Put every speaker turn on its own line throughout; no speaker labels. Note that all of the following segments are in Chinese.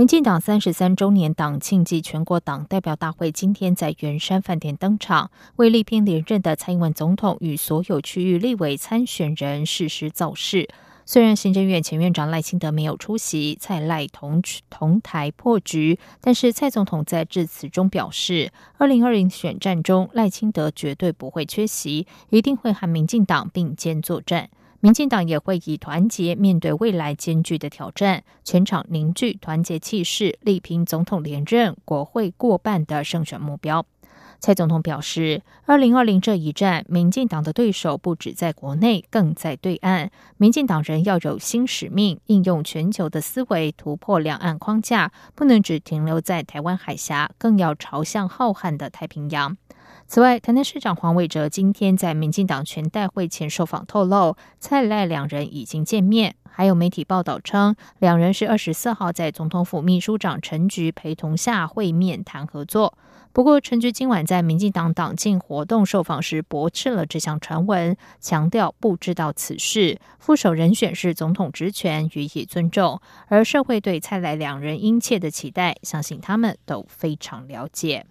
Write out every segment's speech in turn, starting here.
民进党三十三周年党庆暨全国党代表大会今天在圆山饭店登场，为力拼连任的蔡英文总统与所有区域立委参选人誓师造势。虽然行政院前院长赖清德没有出席，蔡赖同同台破局，但是蔡总统在致辞中表示，二零二零选战中赖清德绝对不会缺席，一定会和民进党并肩作战。民进党也会以团结面对未来艰巨的挑战，全场凝聚团结气势，力拼总统连任、国会过半的胜选目标。蔡总统表示，二零二零这一战，民进党的对手不止在国内，更在对岸。民进党人要有新使命，应用全球的思维，突破两岸框架，不能只停留在台湾海峡，更要朝向浩瀚的太平洋。此外，台南市长黄伟哲今天在民进党全代会前受访透露，蔡赖两人已经见面。还有媒体报道称，两人是二十四号在总统府秘书长陈菊陪同下会面谈合作。不过，陈菊今晚在民进党党庆活动受访时驳斥了这项传闻，强调不知道此事，副手人选是总统职权，予以尊重。而社会对蔡赖两人殷切的期待，相信他们都非常了解。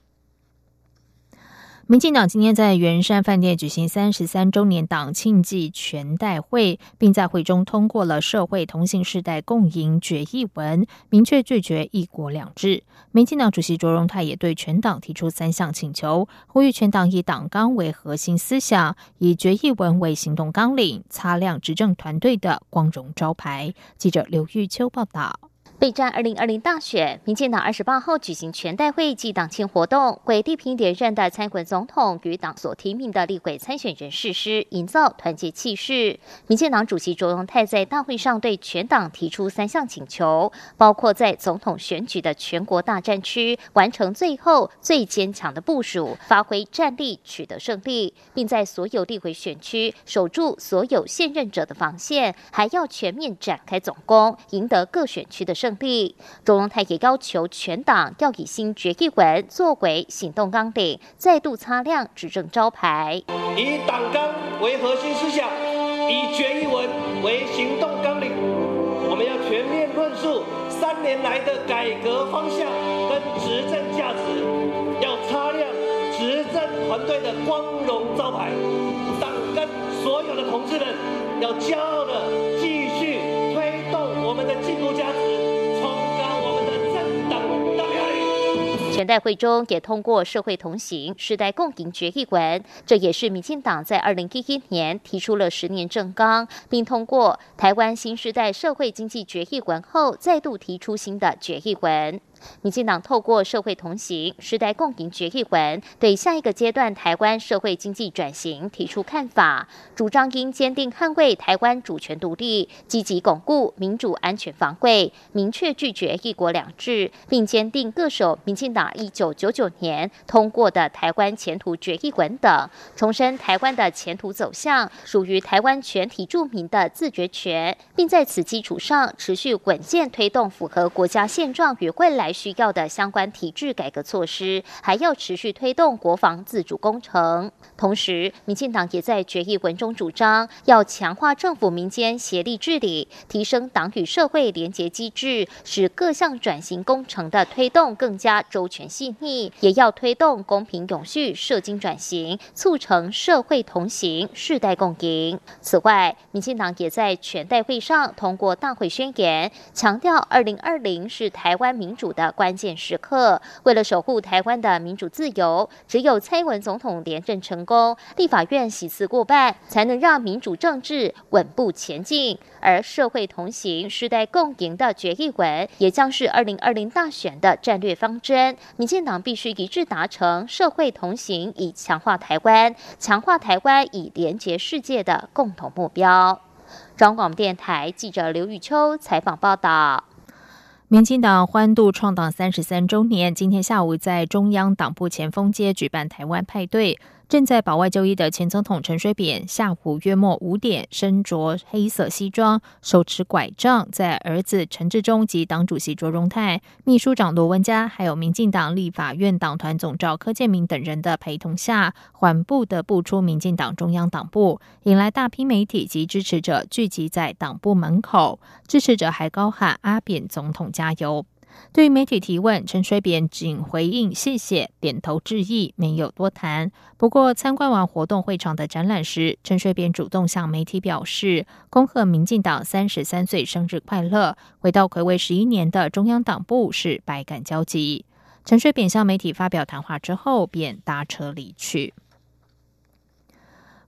民进党今天在圆山饭店举行三十三周年党庆暨全代会，并在会中通过了社会同性世代共赢决议文，明确拒绝一国两制。民进党主席卓荣泰也对全党提出三项请求，呼吁全党以党纲为核心思想，以决议文为行动纲领，擦亮执政团队的光荣招牌。记者刘玉秋报道。
备战二零二零大选，民进党二十八号举行全代会暨党庆活动，为地平连任的蔡文总统与党所提名的立委参选人誓师，营造团结气势。民进党主席卓荣泰在大会上对全党提出三项请求，包括在总统选举的全国大战区完成最后最坚强的部署，发挥战力取得胜利，并在所有立委选区守住所有现任者的防线，还要全面展开总攻，赢得各选区的胜。利，周荣泰也要求全党要以新决议文作为行动纲领，再度擦亮执政招牌。
以党纲为核心思想，以决议文为行动纲领，我们要全面论述三年来的改革方向跟执政价值，要擦亮执政团队的光荣招牌。党跟所有的同志们要骄傲的
代会中也通过社会同行、世代共赢决议文，这也是民进党在二零一一年提出了十年政纲，并通过台湾新时代社会经济决议文后，再度提出新的决议文。民进党透过社会同行、时代共赢决议文，对下一个阶段台湾社会经济转型提出看法，主张应坚定捍卫台湾主权独立，积极巩固民主安全防卫，明确拒绝一国两制，并坚定各守民进党一九九九年通过的台湾前途决议文等，重申台湾的前途走向属于台湾全体住民的自决权，并在此基础上持续稳健推动符合国家现状与未来。需要的相关体制改革措施，还要持续推动国防自主工程。同时，民进党也在决议文中主张，要强化政府民间协力治理，提升党与社会连结机制，使各项转型工程的推动更加周全细腻。也要推动公平永续社经转型，促成社会同行、世代共赢。此外，民进党也在全代会上通过大会宣言，强调二零二零是台湾民主。的关键时刻，为了守护台湾的民主自由，只有蔡英文总统连任成功，立法院席次过半，才能让民主政治稳步前进。而社会同行、世代共赢的决议文，也将是二零二零大选的战略方针。民进党必须一致达成社会同行，以强化台湾、强化台湾以连结世界的共同目标。中广电台记者刘玉秋采访报道。
民进党欢度创党三十三周年，今天下午在中央党部前锋街举办台湾派对。正在保外就医的前总统陈水扁，下午约莫五点，身着黑色西装，手持拐杖，在儿子陈志忠及党主席卓荣泰、秘书长罗文嘉，还有民进党立法院党团总召柯建明等人的陪同下，缓步的步出民进党中央党部，引来大批媒体及支持者聚集在党部门口，支持者还高喊“阿扁总统加油”。对于媒体提问，陈水扁仅回应“谢谢”，点头致意，没有多谈。不过，参观完活动会场的展览时，陈水扁主动向媒体表示，恭贺民进党三十三岁生日快乐，回到魁违十一年的中央党部是百感交集。陈水扁向媒体发表谈话之后，便搭车离去。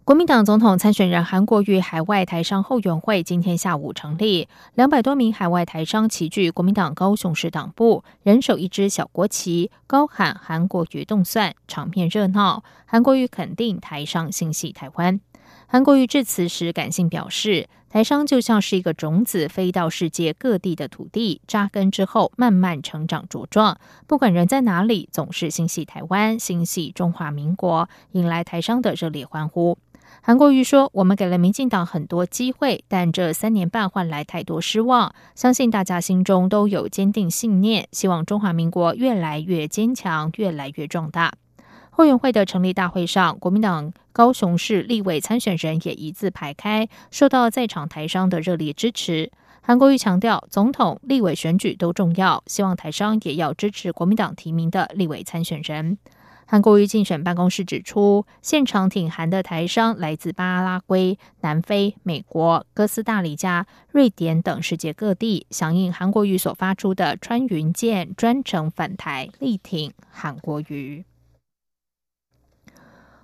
国民党总统参选人韩国瑜海外台商后援会今天下午成立，两百多名海外台商齐聚国民党高雄市党部，人手一支小国旗，高喊“韩国瑜动算”，场面热闹。韩国瑜肯定台商心系台湾。韩国瑜致辞时感性表示，台商就像是一个种子，飞到世界各地的土地，扎根之后慢慢成长茁壮。不管人在哪里，总是心系台湾，心系中华民国，引来台商的热烈欢呼。韩国瑜说：“我们给了民进党很多机会，但这三年半换来太多失望。相信大家心中都有坚定信念，希望中华民国越来越坚强，越来越壮大。”后援会的成立大会上，国民党高雄市立委参选人也一字排开，受到在场台商的热烈支持。韩国瑜强调，总统、立委选举都重要，希望台商也要支持国民党提名的立委参选人。韩国瑜竞选办公室指出，现场挺韩的台商来自巴拉圭、南非、美国、哥斯达黎加、瑞典等世界各地，响应韩国瑜所发出的穿云箭，专程返台力挺韩国瑜。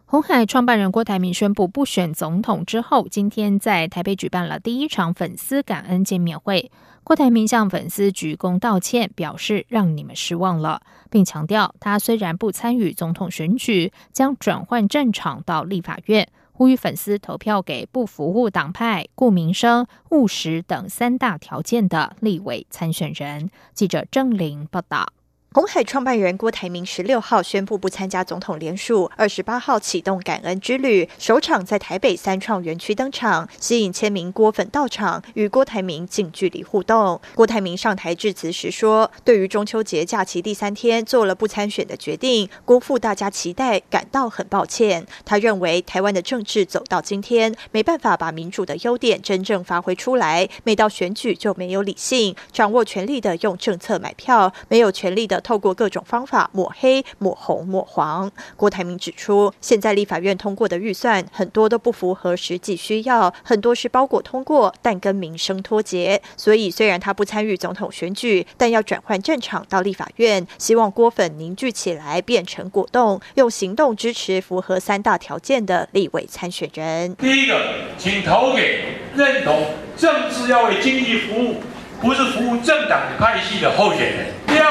红海创办人郭台铭宣布不选总统之后，今天在台北举办了第一场粉丝感恩见面会。郭台铭向粉丝鞠躬道歉，表示让你们失望了，并强调他虽然不参与总统选举，将转换战场到立法院，呼吁粉丝投票给不服务党派、顾民生、务实等三大条件的立委参选人。记者郑玲报道。
红海创办人郭台铭十六号宣布不参加总统联署，二十八号启动感恩之旅，首场在台北三创园区登场，吸引千名郭粉到场，与郭台铭近距离互动。郭台铭上台致辞时说：“对于中秋节假期第三天做了不参选的决定，辜负大家期待，感到很抱歉。”他认为台湾的政治走到今天，没办法把民主的优点真正发挥出来，每到选举就没有理性，掌握权力的用政策买票，没有权力的。透过各种方法抹黑、抹红、抹黄。郭台铭指出，现在立法院通过的预算很多都不符合实际需要，很多是包裹通过，但跟民生脱节。所以，虽然他不参与总统选举，但要转换战场到立法院，希望郭粉凝聚起来，变成果冻，用行动支持符合三大条件的立委参选人。
第一个，请投给认同政治要为经济服务，不是服务政党派系的候选人。第二。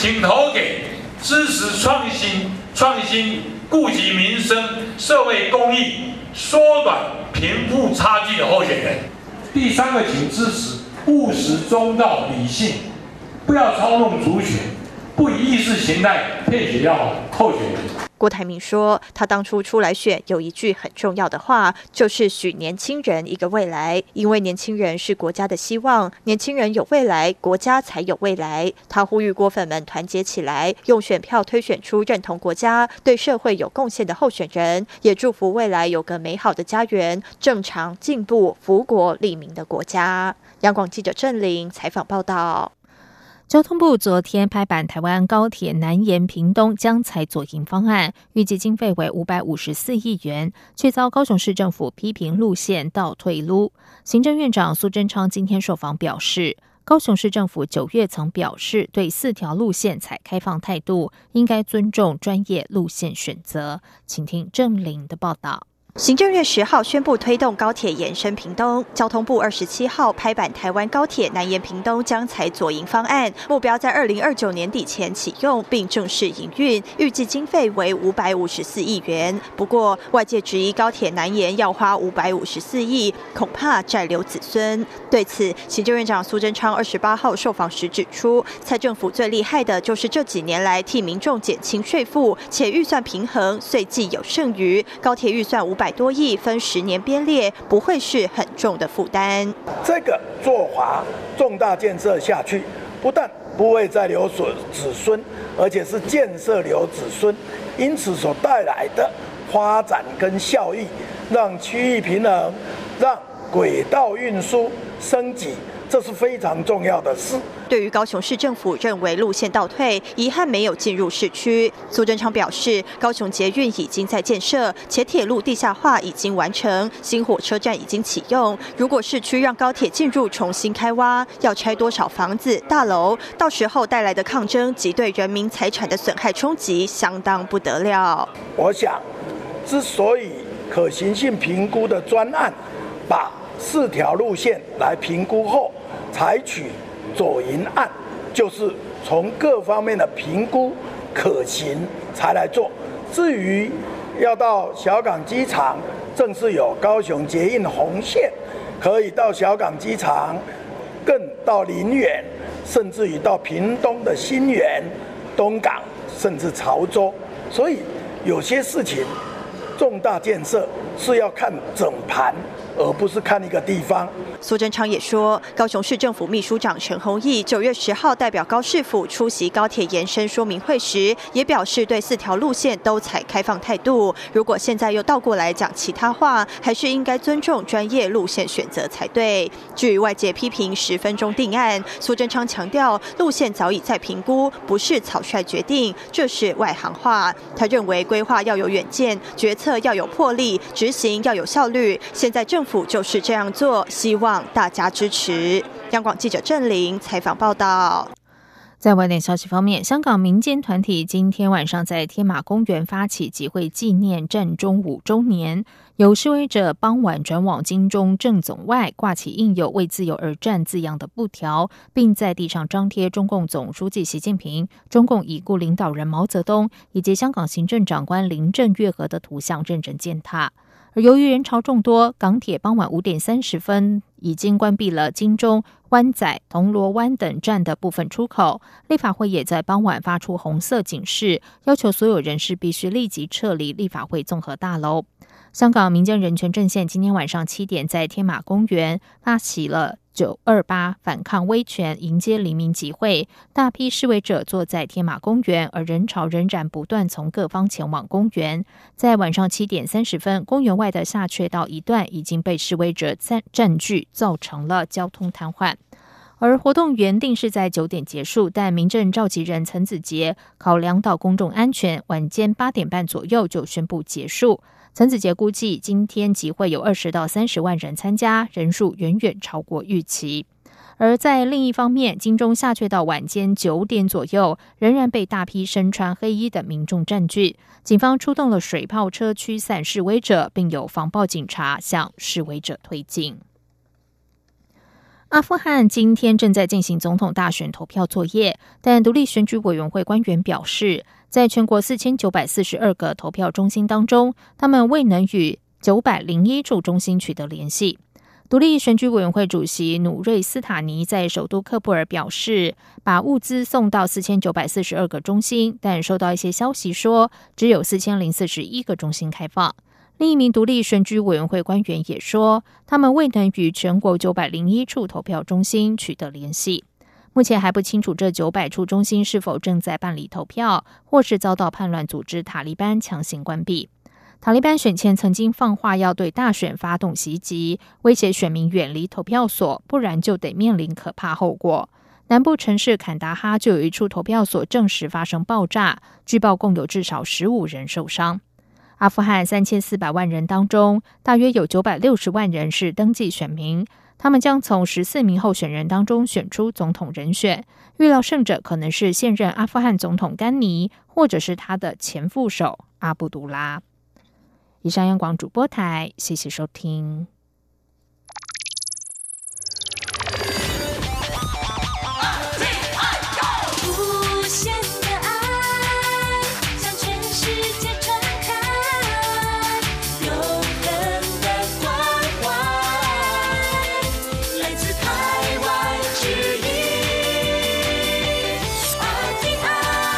请投给支持创新、创新顾及民生、社会公益、缩短贫富差距的候选人。第三个，请支持务实、中道、理性，不要操弄族群，不以意识形态骗取要候选人。
郭台铭说：“他当初出来选，有一句很重要的话，就是许年轻人一个未来，因为年轻人是国家的希望，年轻人有未来，国家才有未来。”他呼吁郭粉们团结起来，用选票推选出认同国家、对社会有贡献的候选人，也祝福未来有个美好的家园、正常、进步、福国利民的国家。央广记者郑玲采访报道。
交通部昨天拍板，台湾高铁南延屏东将采左营方案，预计经费为五百五十四亿元，却遭高雄市政府批评路线倒退路。行政院长苏贞昌今天受访表示，高雄市政府九月曾表示对四条路线采开放态度，应该尊重专业路线选择。请听郑玲的报道。
行政院十号宣布推动高铁延伸屏东，交通部二十七号拍板台湾高铁南延屏东将采左营方案，目标在二零二九年底前启用并正式营运，预计经费为五百五十四亿元。不过外界质疑高铁南延要花五百五十四亿，恐怕债留子孙。对此，行政院长苏贞昌二十八号受访时指出，蔡政府最厉害的就是这几年来替民众减轻税负，且预算平衡，税计有剩余。高铁预算五。百多亿分十年编列，不会是很重的负担。
这个做法重大建设下去，不但不会再留子子孙，而且是建设留子孙，因此所带来的发展跟效益，让区域平衡，让轨道运输升级。这是非常重要的事。
对于高雄市政府认为路线倒退，遗憾没有进入市区。苏贞昌表示，高雄捷运已经在建设，且铁路地下化已经完成，新火车站已经启用。如果市区让高铁进入重新开挖，要拆多少房子大楼？到时候带来的抗争及对人民财产的损害冲击，相当不得了。
我想，之所以可行性评估的专案，把四条路线来评估后。采取左营案，就是从各方面的评估可行才来做。至于要到小港机场，正是有高雄捷运红线，可以到小港机场，更到林园，甚至于到屏东的新园、东港，甚至潮州。所以有些事情，重大建设是要看整盘。而不是看一个地方。
苏贞昌也说，高雄市政府秘书长陈宏毅九月十号代表高市府出席高铁延伸说明会时，也表示对四条路线都采开放态度。如果现在又倒过来讲其他话，还是应该尊重专业路线选择才对。至于外界批评十分钟定案，苏贞昌强调路线早已在评估，不是草率决定，这是外行话。他认为规划要有远见，决策要有魄力，执行要有效率。现在政政。府就是这样做，希望大家支持。央广记者郑玲采访报道。
在外电消息方面，香港民间团体今天晚上在天马公园发起集会，纪念战中五周年。有示威者傍晚转往金钟正总外，挂起印有“为自由而战”字样的布条，并在地上张贴中共总书记习近平、中共已故领导人毛泽东以及香港行政长官林郑月娥的图像，认真践踏。而由于人潮众多，港铁傍晚五点三十分已经关闭了金钟、湾仔、铜锣湾等站的部分出口。立法会也在傍晚发出红色警示，要求所有人士必须立即撤离立法会综合大楼。香港民间人权阵线今天晚上七点在天马公园发起了。九二八反抗威权，迎接黎明集会。大批示威者坐在天马公园，而人潮仍然不断从各方前往公园。在晚上七点三十分，公园外的下阙道一段已经被示威者占占据，造成了交通瘫痪。而活动原定是在九点结束，但民政召集人陈子杰考量到公众安全，晚间八点半左右就宣布结束。陈子杰估计，今天集会有二十到三十万人参加，人数远远超过预期。而在另一方面，金钟下却到晚间九点左右，仍然被大批身穿黑衣的民众占据。警方出动了水炮车驱散示威者，并有防暴警察向示威者推进。阿富汗今天正在进行总统大选投票作业，但独立选举委员会官员表示。在全国四千九百四十二个投票中心当中，他们未能与九百零一处中心取得联系。独立选举委员会主席努瑞斯塔尼在首都喀布尔表示，把物资送到四千九百四十二个中心，但收到一些消息说，只有四千零四十一个中心开放。另一名独立选举委员会官员也说，他们未能与全国九百零一处投票中心取得联系。目前还不清楚这九百处中心是否正在办理投票，或是遭到叛乱组织塔利班强行关闭。塔利班选前曾经放话要对大选发动袭击，威胁选民远离投票所，不然就得面临可怕后果。南部城市坎达哈就有一处投票所证实发生爆炸，据报共有至少十五人受伤。阿富汗三千四百万人当中，大约有九百六十万人是登记选民。他们将从十四名候选人当中选出总统人选，预料胜者可能是现任阿富汗总统甘尼，或者是他的前副手阿布杜拉。以上央广主播台，谢谢收听。